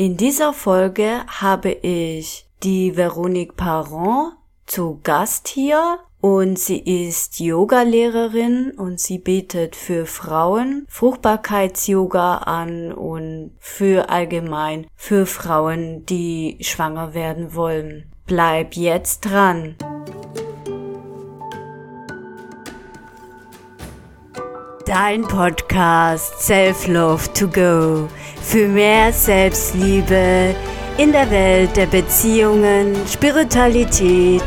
In dieser Folge habe ich die Veronique Parent zu Gast hier und sie ist Yoga-Lehrerin und sie bietet für Frauen Fruchtbarkeits-Yoga an und für allgemein für Frauen, die schwanger werden wollen. Bleib jetzt dran! Dein Podcast Self-Love to Go für mehr Selbstliebe in der Welt der Beziehungen, Spiritualität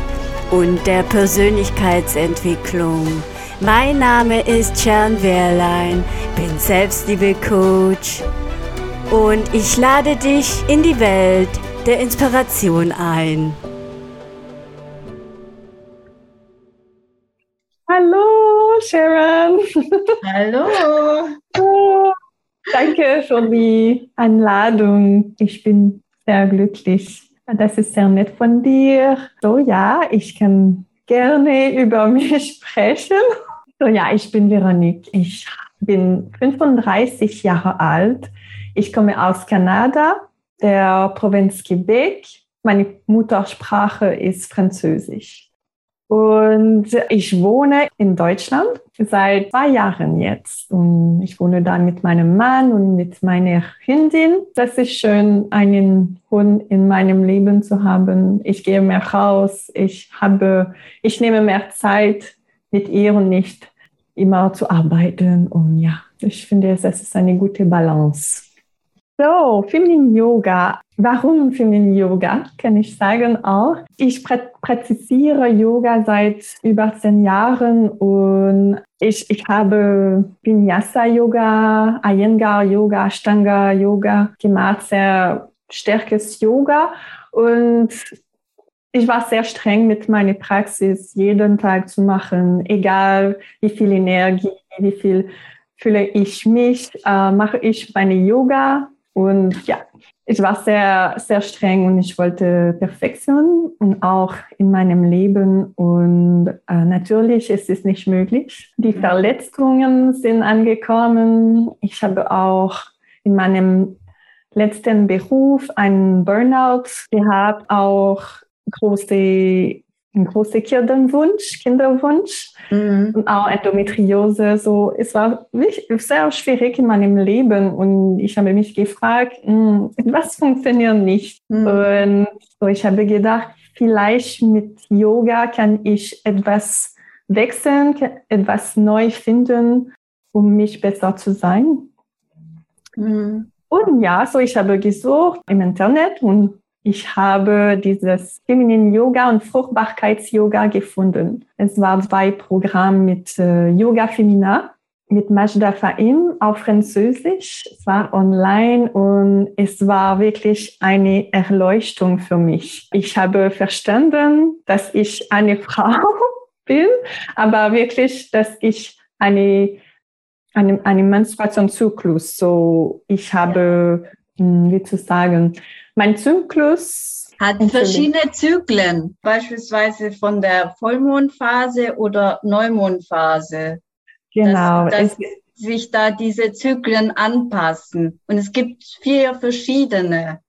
und der Persönlichkeitsentwicklung. Mein Name ist Sharon Wehrlein, bin Selbstliebe-Coach und ich lade dich in die Welt der Inspiration ein. Sharon. Hallo. Danke für die Einladung. Ich bin sehr glücklich. Das ist sehr nett von dir. So ja, ich kann gerne über mich sprechen. So ja, ich bin Veronique. Ich bin 35 Jahre alt. Ich komme aus Kanada, der Provinz Quebec. Meine Muttersprache ist Französisch. Und ich wohne in Deutschland seit zwei Jahren jetzt. Und ich wohne da mit meinem Mann und mit meiner Hündin. Das ist schön, einen Hund in meinem Leben zu haben. Ich gehe mehr raus. Ich habe, ich nehme mehr Zeit mit ihr und nicht immer zu arbeiten. Und ja, ich finde, es ist eine gute Balance. So, Feminin Yoga. Warum Feminin Yoga? Kann ich sagen auch. Ich praktiziere Yoga seit über zehn Jahren und ich, ich habe Vinyasa Yoga, Iyengar Yoga, Ashtanga Yoga gemacht, sehr starkes Yoga und ich war sehr streng mit meiner Praxis, jeden Tag zu machen, egal wie viel Energie, wie viel fühle ich mich, äh, mache ich meine Yoga und ja, ich war sehr, sehr streng und ich wollte Perfektion und auch in meinem Leben. Und äh, natürlich ist es nicht möglich. Die Verletzungen sind angekommen. Ich habe auch in meinem letzten Beruf einen Burnout gehabt, auch große ein großer Kinderwunsch, Kinderwunsch mhm. und auch Endometriose. So, es war sehr schwierig in meinem Leben und ich habe mich gefragt, hm, was funktioniert nicht? Mhm. Und so, ich habe gedacht, vielleicht mit Yoga kann ich etwas wechseln, etwas neu finden, um mich besser zu sein. Mhm. Und ja, so ich habe gesucht im Internet und ich habe dieses Feminin Yoga und Fruchtbarkeits-Yoga gefunden. Es waren zwei Programme mit äh, Yoga Femina, mit Majda Fahim auf Französisch. Es war online und es war wirklich eine Erleuchtung für mich. Ich habe verstanden, dass ich eine Frau bin, aber wirklich, dass ich eine, eine, eine Menstruationszyklus, so ich habe, hm, wie zu sagen, mein Zyklus hat verschiedene Zyklen, beispielsweise von der Vollmondphase oder Neumondphase. Genau. Dass, dass sich da diese Zyklen anpassen. Und es gibt vier verschiedene,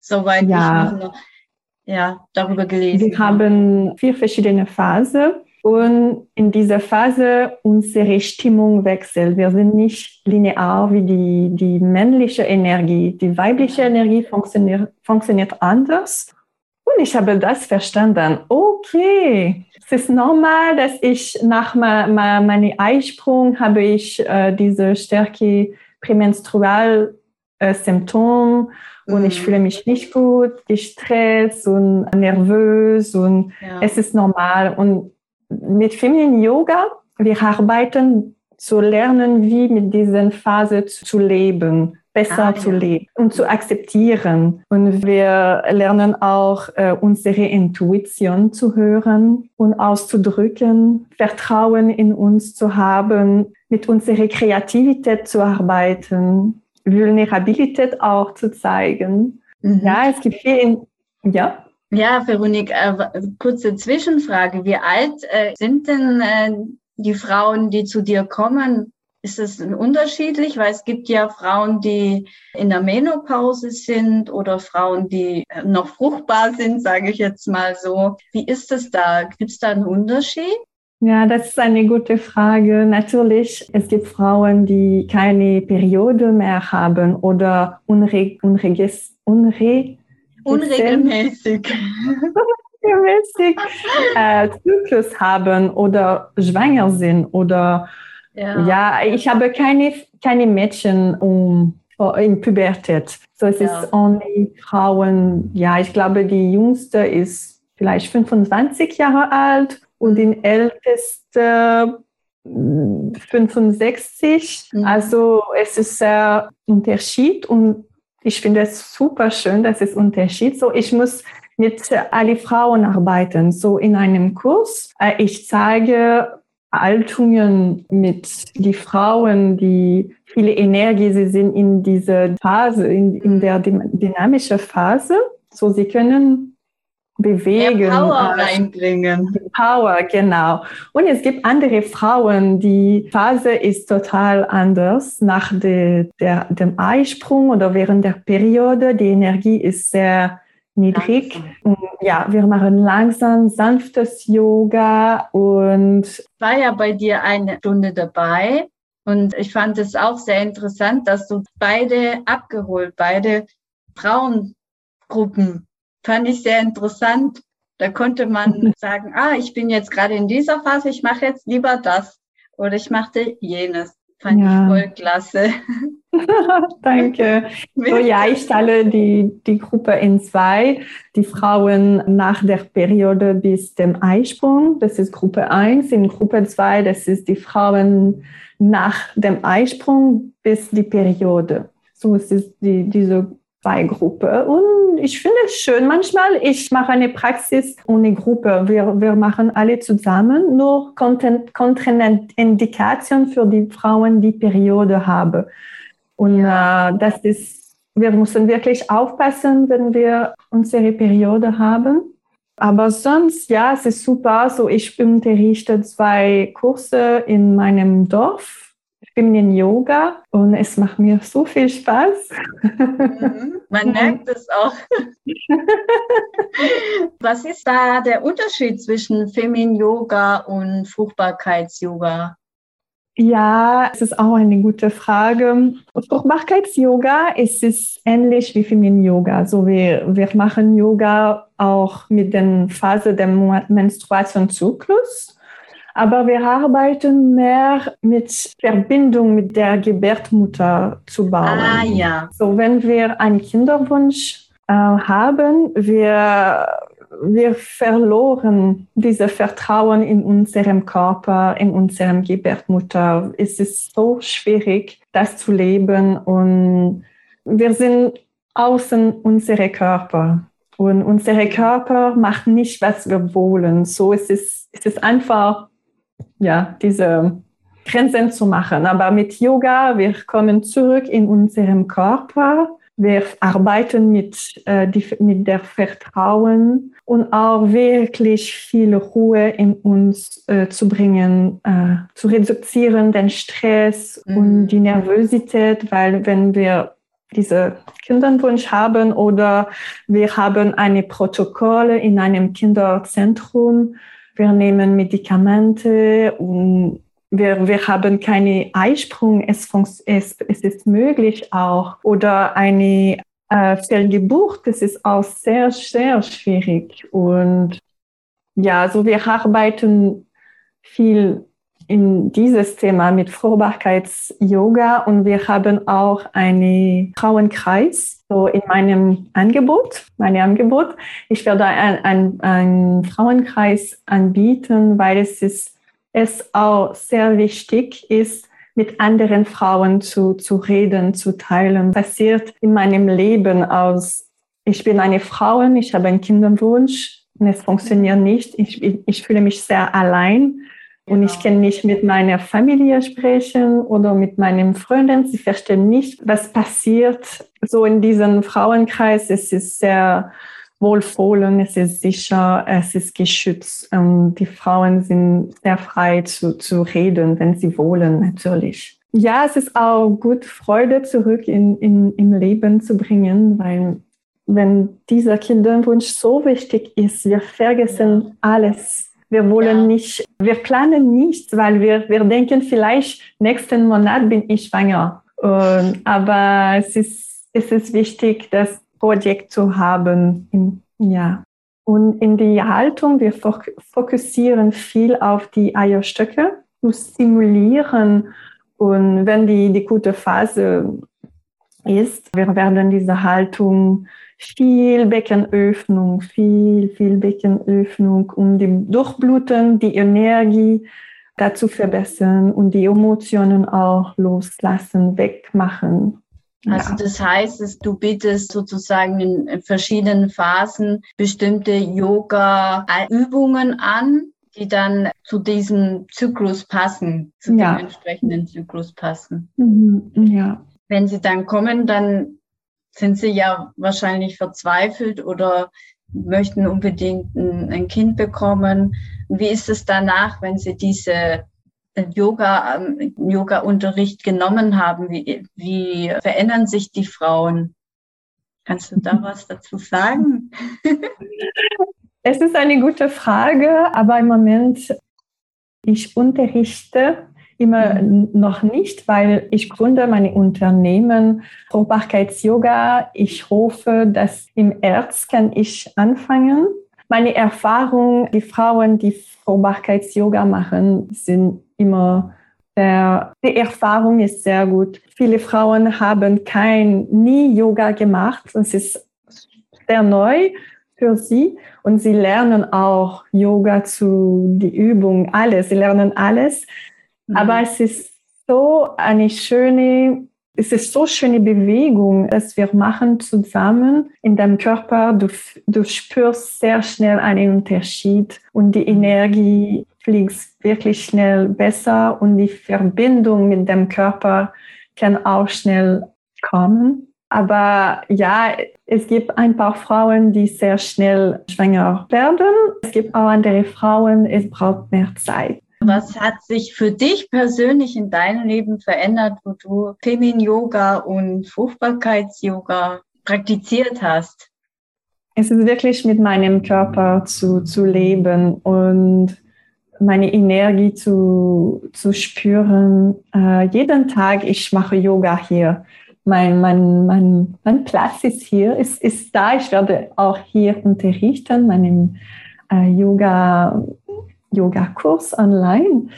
soweit ja. ich noch, ja, darüber gelesen Wir haben vier verschiedene Phasen. Und in dieser Phase unsere Stimmung wechselt. Wir sind nicht linear wie die, die männliche Energie. Die weibliche Energie funktioniert, funktioniert anders. Und ich habe das verstanden. Okay, es ist normal, dass ich nach ma, ma, meinem Eisprung habe ich äh, diese starke prämenstrual äh, Symptom und ich mhm. fühle mich nicht gut, gestresst und nervös und ja. es ist normal. Und mit Feminin Yoga, wir arbeiten zu lernen, wie mit diesen Phase zu leben, besser ah, zu ja. leben und zu akzeptieren. Und wir lernen auch äh, unsere Intuition zu hören und auszudrücken, Vertrauen in uns zu haben, mit unserer Kreativität zu arbeiten, Vulnerabilität auch zu zeigen. Mhm. Ja, es gibt viel, in, ja. Ja, Veronique, äh, kurze Zwischenfrage. Wie alt äh, sind denn äh, die Frauen, die zu dir kommen? ist es unterschiedlich? Weil es gibt ja Frauen, die in der Menopause sind oder Frauen, die noch fruchtbar sind, sage ich jetzt mal so. Wie ist es da? Gibt es da einen Unterschied? Ja, das ist eine gute Frage. Natürlich, es gibt Frauen, die keine Periode mehr haben oder unreg unregis unre unregelmäßig. unregelmäßig äh, Zyklus haben oder schwanger sind oder ja, ja ich habe keine, keine Mädchen um, in Pubertät. So es ja. ist only Frauen, ja, ich glaube, die jüngste ist vielleicht 25 Jahre alt und die älteste 65. Mhm. Also es ist sehr Unterschied und ich finde es super schön, dass es Unterschied. So ich muss mit alle Frauen arbeiten. So in einem Kurs. Äh, ich zeige Haltungen mit die Frauen, die viele Energie, sie sind in dieser Phase, in, in der dynamischen Phase. So sie können bewegen. Mehr Power äh, reinbringen. Power, genau. Und es gibt andere Frauen, die Phase ist total anders. Nach de, der, dem Eisprung oder während der Periode, die Energie ist sehr niedrig. Und ja, wir machen langsam sanftes Yoga und ich war ja bei dir eine Stunde dabei und ich fand es auch sehr interessant, dass du beide abgeholt, beide Frauengruppen fand ich sehr interessant. Da konnte man sagen, ah, ich bin jetzt gerade in dieser Phase, ich mache jetzt lieber das oder ich machte jenes. Fand ja. ich voll klasse. Danke. So, ja, ich teile die, die Gruppe in zwei. Die Frauen nach der Periode bis dem Eisprung, das ist Gruppe 1. In Gruppe 2, das ist die Frauen nach dem Eisprung bis die Periode. So es ist die, diese Gruppe. Und ich finde es schön. Manchmal, ich mache eine Praxis ohne Gruppe. Wir, wir machen alle zusammen, nur Kontraindikation für die Frauen, die Periode haben. Und ja. äh, das ist, wir müssen wirklich aufpassen, wenn wir unsere Periode haben. Aber sonst, ja, es ist super. So, ich unterrichte zwei Kurse in meinem Dorf Feminine Yoga und es macht mir so viel Spaß. Mhm, man merkt es auch. Was ist da der Unterschied zwischen Feminine Yoga und Fruchtbarkeits-Yoga? Ja, es ist auch eine gute Frage. Fruchtbarkeits-Yoga ist es ähnlich wie Feminine Yoga. Also wir, wir machen Yoga auch mit der Phase des Menstruationszyklus. Aber wir arbeiten mehr mit Verbindung mit der Gebärmutter zu bauen. Ah, ja. So, wenn wir einen Kinderwunsch äh, haben, wir, wir verloren dieses Vertrauen in unserem Körper, in unserem Gebärmutter. Es ist so schwierig, das zu leben und wir sind außen unserer Körper. Und unser Körper macht nicht, was wir wollen. So es ist es ist einfach ja, diese Grenzen zu machen. Aber mit Yoga, wir kommen zurück in unserem Körper. Wir arbeiten mit, äh, die, mit der Vertrauen und auch wirklich viel Ruhe in uns äh, zu bringen, äh, zu reduzieren, den Stress mhm. und die Nervosität, weil wenn wir diese Kinderwunsch haben oder wir haben eine Protokolle in einem Kinderzentrum, wir nehmen Medikamente und wir, wir haben keine Eisprung, es, es, es ist möglich auch. Oder eine äh, Fehlgeburt, das ist auch sehr, sehr schwierig. Und ja, also wir arbeiten viel in dieses Thema mit Fruchtbarkeits-Yoga und wir haben auch einen Frauenkreis so in meinem Angebot, mein Angebot. Ich werde einen ein Frauenkreis anbieten, weil es ist, es auch sehr wichtig ist, mit anderen Frauen zu, zu reden, zu teilen. Passiert in meinem Leben aus, ich bin eine Frau, ich habe einen Kinderwunsch und es funktioniert nicht. Ich, ich fühle mich sehr allein und ich kann nicht mit meiner Familie sprechen oder mit meinen Freunden. Sie verstehen nicht, was passiert. So in diesem Frauenkreis, es ist sehr wohlwollend, es ist sicher, es ist geschützt. Und die Frauen sind sehr frei zu, zu reden, wenn sie wollen, natürlich. ja, es ist auch gut, Freude zurück in, in, im Leben zu bringen, weil wenn dieser Kinderwunsch so wichtig ist, wir vergessen alles. Wir wollen ja. nicht, wir planen nichts, weil wir, wir denken vielleicht, nächsten Monat bin ich schwanger. Und, aber es ist, es ist wichtig, das Projekt zu haben. Ja. Und in die Haltung, wir fokussieren viel auf die Eierstöcke, zu stimulieren. Und wenn die, die gute Phase ist, wir werden diese Haltung viel Beckenöffnung, viel, viel Beckenöffnung, um die Durchbluten, die Energie dazu verbessern und die Emotionen auch loslassen, wegmachen. Also das heißt, dass du bietest sozusagen in verschiedenen Phasen bestimmte Yoga-Übungen an, die dann zu diesem Zyklus passen, zu ja. dem entsprechenden Zyklus passen. Mhm. Ja. Wenn sie dann kommen, dann sind sie ja wahrscheinlich verzweifelt oder möchten unbedingt ein, ein Kind bekommen. Wie ist es danach, wenn sie diese äh, Yoga, ähm, Yoga-Unterricht genommen haben? Wie, wie verändern sich die Frauen? Kannst du da was dazu sagen? es ist eine gute Frage, aber im Moment, ich unterrichte immer noch nicht, weil ich gründe meine Unternehmen Fruchtbarkeits-Yoga. Ich hoffe, dass im März kann ich anfangen. Meine Erfahrung, die Frauen, die Fruchtbarkeits-Yoga machen, sind immer der, die Erfahrung ist sehr gut. Viele Frauen haben kein, nie Yoga gemacht. Es ist sehr neu für sie und sie lernen auch Yoga zu, die Übung, alles. Sie lernen alles. Aber mhm. es ist so eine schöne, es ist so schöne Bewegung, dass wir machen zusammen in deinem Körper. Du, du spürst sehr schnell einen Unterschied und die mhm. Energie fliegt wirklich schnell besser und die Verbindung mit dem Körper kann auch schnell kommen. Aber ja, es gibt ein paar Frauen, die sehr schnell schwanger werden. Es gibt auch andere Frauen, es braucht mehr Zeit. Was hat sich für dich persönlich in deinem Leben verändert, wo du Femin-Yoga und Fruchtbarkeits-Yoga praktiziert hast? Es ist wirklich mit meinem Körper zu, zu leben und meine Energie zu, zu spüren. Äh, jeden Tag, ich mache Yoga hier. Mein, mein, mein, mein Platz ist hier, ist, ist da. Ich werde auch hier unterrichten, meinen äh, Yoga Yoga-Kurs online.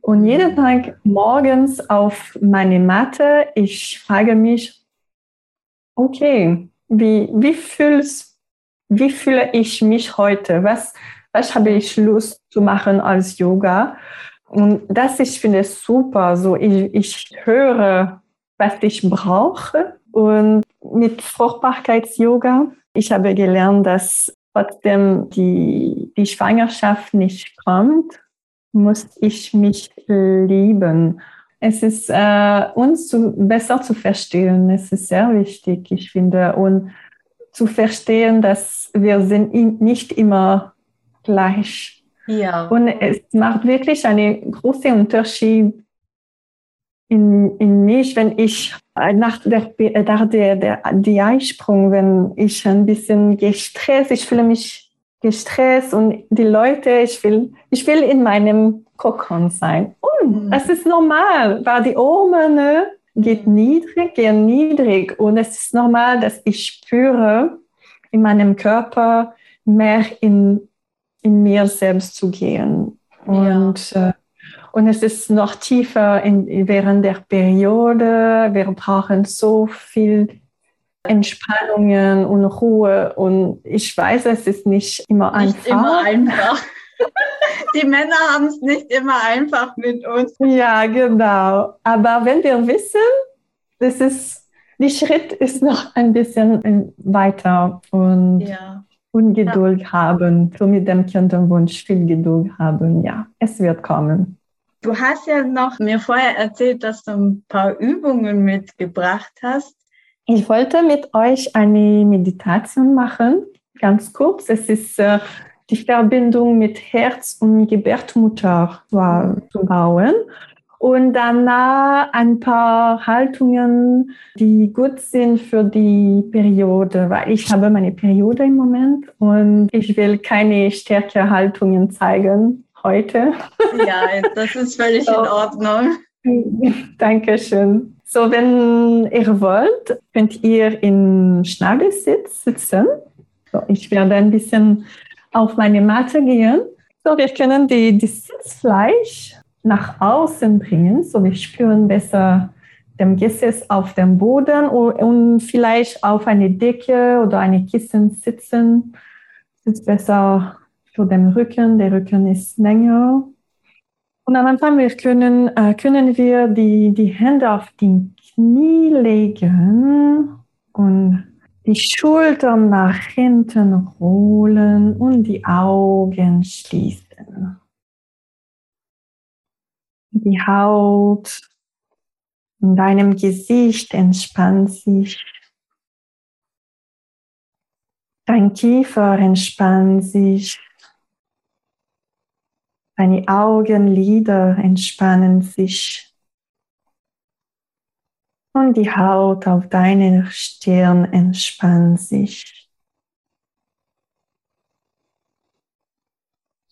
Und jeden Tag morgens auf meine Matte, ich frage mich, okay, wie, wie, fühlst, wie fühle ich mich heute? Was, was habe ich Lust zu machen als Yoga? Und das, ich finde super. So, ich, ich höre, was ich brauche. Und mit Fruchtbarkeits-Yoga, ich habe gelernt, dass trotzdem die, die Schwangerschaft nicht kommt, muss ich mich lieben. Es ist äh, uns zu, besser zu verstehen. Es ist sehr wichtig, ich finde, und zu verstehen, dass wir sind nicht immer gleich. Ja. Und es macht wirklich einen großen Unterschied in, in mich, wenn ich äh, nach der, äh, nach der, der die Eisprung, wenn ich ein bisschen gestresst, ich fühle mich gestresst und die Leute, ich will, ich will in meinem Kokon sein. Und mhm. das ist normal, weil die Hormone geht mhm. niedrig, gehen niedrig und es ist normal, dass ich spüre in meinem Körper mehr in, in mir selbst zu gehen. Und ja. äh, und es ist noch tiefer in, während der Periode. Wir brauchen so viel Entspannungen und Ruhe. Und ich weiß, es ist nicht immer einfach. Nicht immer einfach. Die Männer haben es nicht immer einfach mit uns. Ja, genau. Aber wenn wir wissen, das ist, der Schritt ist noch ein bisschen weiter und ja. Ungeduld ja. haben, so mit dem Kinderwunsch viel Geduld haben. Ja, es wird kommen. Du hast ja noch mir vorher erzählt, dass du ein paar Übungen mitgebracht hast. Ich wollte mit euch eine Meditation machen, ganz kurz. Es ist äh, die Verbindung mit Herz und Gebärmutter zu bauen. Und danach ein paar Haltungen, die gut sind für die Periode, weil ich habe meine Periode im Moment und ich will keine stärkere Haltungen zeigen heute. Ja, das ist völlig so. in Ordnung. Dankeschön. So, wenn ihr wollt, könnt ihr in Schnagelsitz sitzen. So, ich werde ein bisschen auf meine Matte gehen. So, wir können die, die Sitzfleisch nach außen bringen, so wir spüren besser dem Gesäß auf dem Boden und vielleicht auf eine Decke oder eine Kissen sitzen. Das ist besser für den Rücken. Der Rücken ist länger. Und am Anfang wir können, äh, können wir die, die Hände auf die Knie legen und die Schultern nach hinten rollen und die Augen schließen. Die Haut in deinem Gesicht entspannt sich. Dein Kiefer entspannt sich. Deine Augenlider entspannen sich. Und die Haut auf deiner Stirn entspannt sich.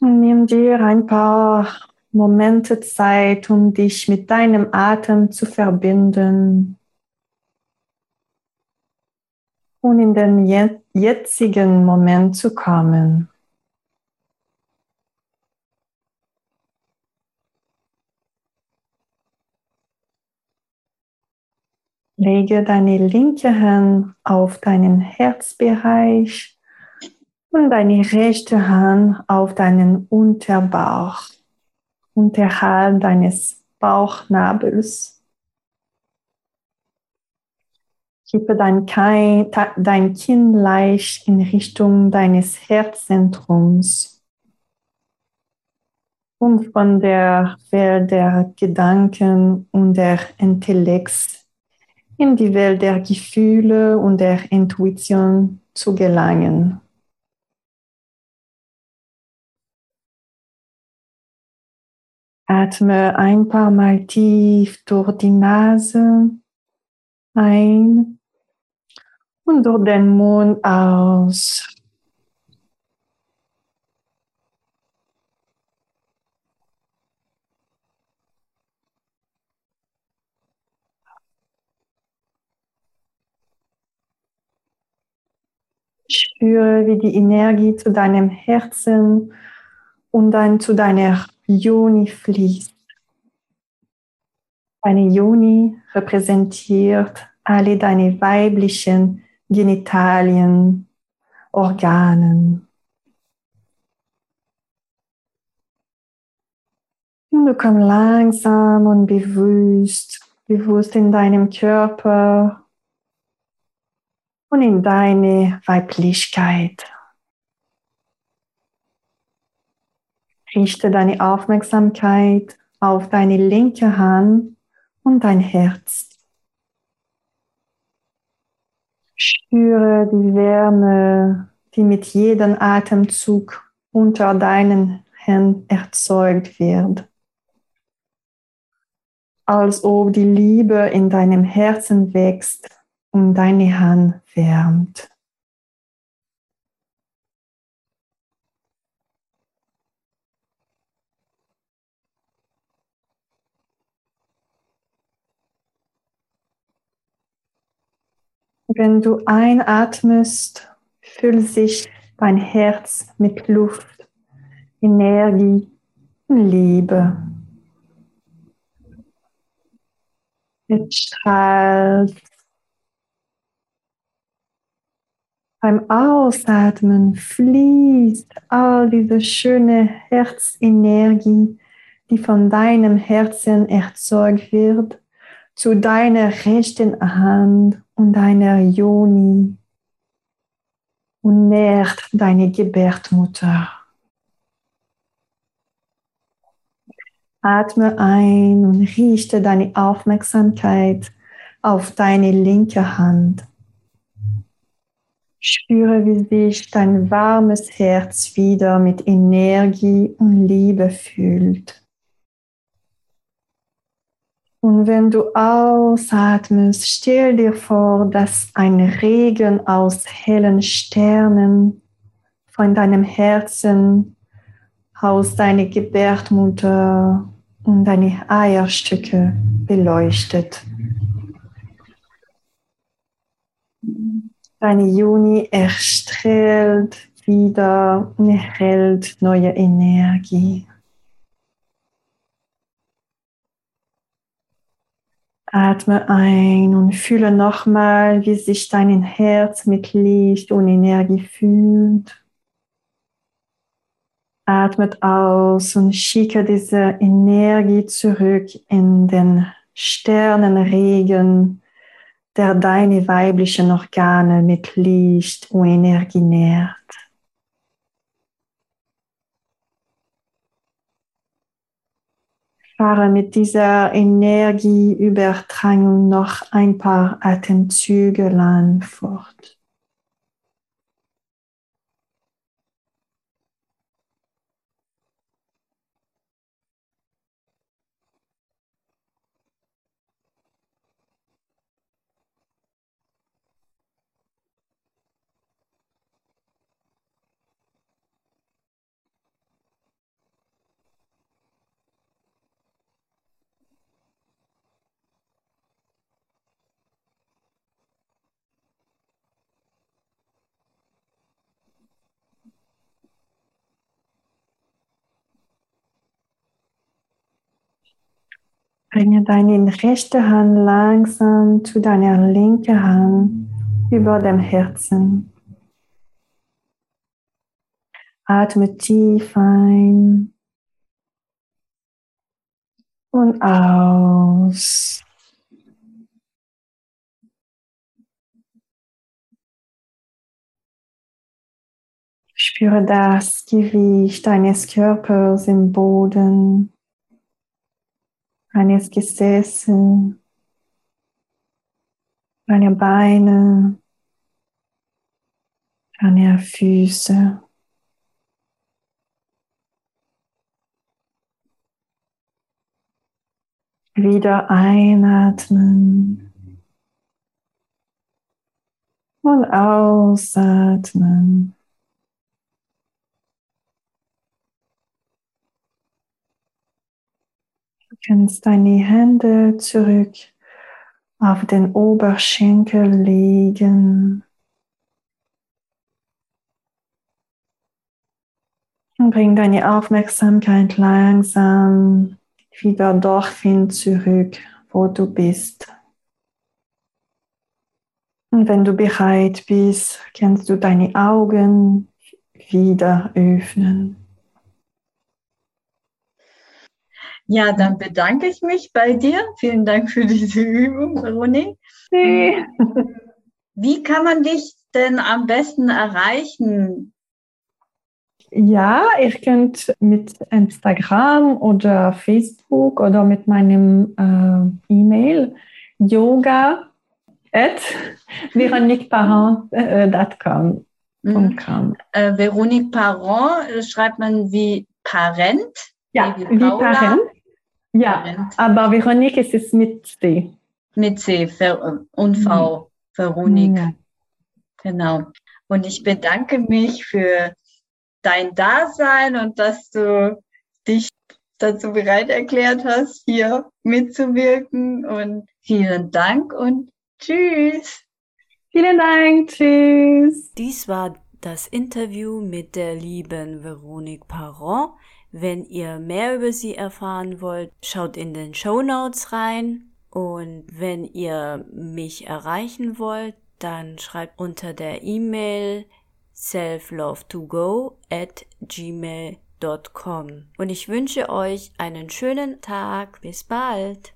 Und nimm dir ein paar Momente Zeit, um dich mit deinem Atem zu verbinden und in den jetzigen Moment zu kommen. Lege deine linke Hand auf deinen Herzbereich und deine rechte Hand auf deinen Unterbauch. Unterhalb deines Bauchnabels. Kippe dein, dein Kinn leicht in Richtung deines Herzzentrums, um von der Welt der Gedanken und der Intellekts in die Welt der Gefühle und der Intuition zu gelangen. Atme ein paar Mal tief durch die Nase ein und durch den Mund aus. Spüre, wie die Energie zu deinem Herzen und dann zu deiner Juni fließt. Deine Juni repräsentiert alle deine weiblichen Genitalien, Organen. Und du kommst langsam und bewusst, bewusst in deinem Körper und in deine Weiblichkeit. Richte deine Aufmerksamkeit auf deine linke Hand und dein Herz. Spüre die Wärme, die mit jedem Atemzug unter deinen Händen erzeugt wird. Als ob die Liebe in deinem Herzen wächst und deine Hand wärmt. Wenn du einatmest, füllt sich dein Herz mit Luft, Energie und Liebe. Es strahlt. Beim Ausatmen fließt all diese schöne Herzenergie, die von deinem Herzen erzeugt wird, zu deiner rechten Hand und deiner Joni und nährt deine Gebärmutter. Atme ein und richte deine Aufmerksamkeit auf deine linke Hand. Spüre, wie sich dein warmes Herz wieder mit Energie und Liebe füllt. Und wenn du ausatmest, stell dir vor, dass ein Regen aus hellen Sternen von deinem Herzen aus deiner Gebärmutter und deine Eierstücke beleuchtet. Deine Juni erstrahlt wieder und erhält neue Energie. Atme ein und fühle nochmal, wie sich dein Herz mit Licht und Energie fühlt. Atmet aus und schicke diese Energie zurück in den Sternenregen, der deine weiblichen Organe mit Licht und Energie nährt. Fahre mit dieser Energieübertragung noch ein paar Atemzüge lang fort. Bringe deine rechte Hand langsam zu deiner linken Hand über dem Herzen. Atme tief ein und aus. Spüre das Gewicht deines Körpers im Boden deines Gesäße, deine Beine, deine Füße. Wieder einatmen und ausatmen. Kannst deine Hände zurück auf den Oberschenkel legen. Und bring deine Aufmerksamkeit langsam wieder dorthin zurück, wo du bist. Und wenn du bereit bist, kannst du deine Augen wieder öffnen. Ja, dann bedanke ich mich bei dir. Vielen Dank für diese Übung, Veronik. Nee. Wie kann man dich denn am besten erreichen? Ja, ihr könnt mit Instagram oder Facebook oder mit meinem äh, E-Mail yoga at veroniqueparent.com. Mhm. Äh, Veronique Parent äh, schreibt man wie Parent. Ja, wie, wie Parent. Ja, Moment. aber Veronique ist es mit C. Mit C und V. Mhm. Veronique. Ja. Genau. Und ich bedanke mich für dein Dasein und dass du dich dazu bereit erklärt hast, hier mitzuwirken. Und vielen Dank und tschüss. Vielen Dank, tschüss. Dies war das Interview mit der lieben Veronique Parent. Wenn ihr mehr über sie erfahren wollt, schaut in den Show Notes rein. Und wenn ihr mich erreichen wollt, dann schreibt unter der E-Mail selflove2go at gmail.com. Und ich wünsche euch einen schönen Tag. Bis bald.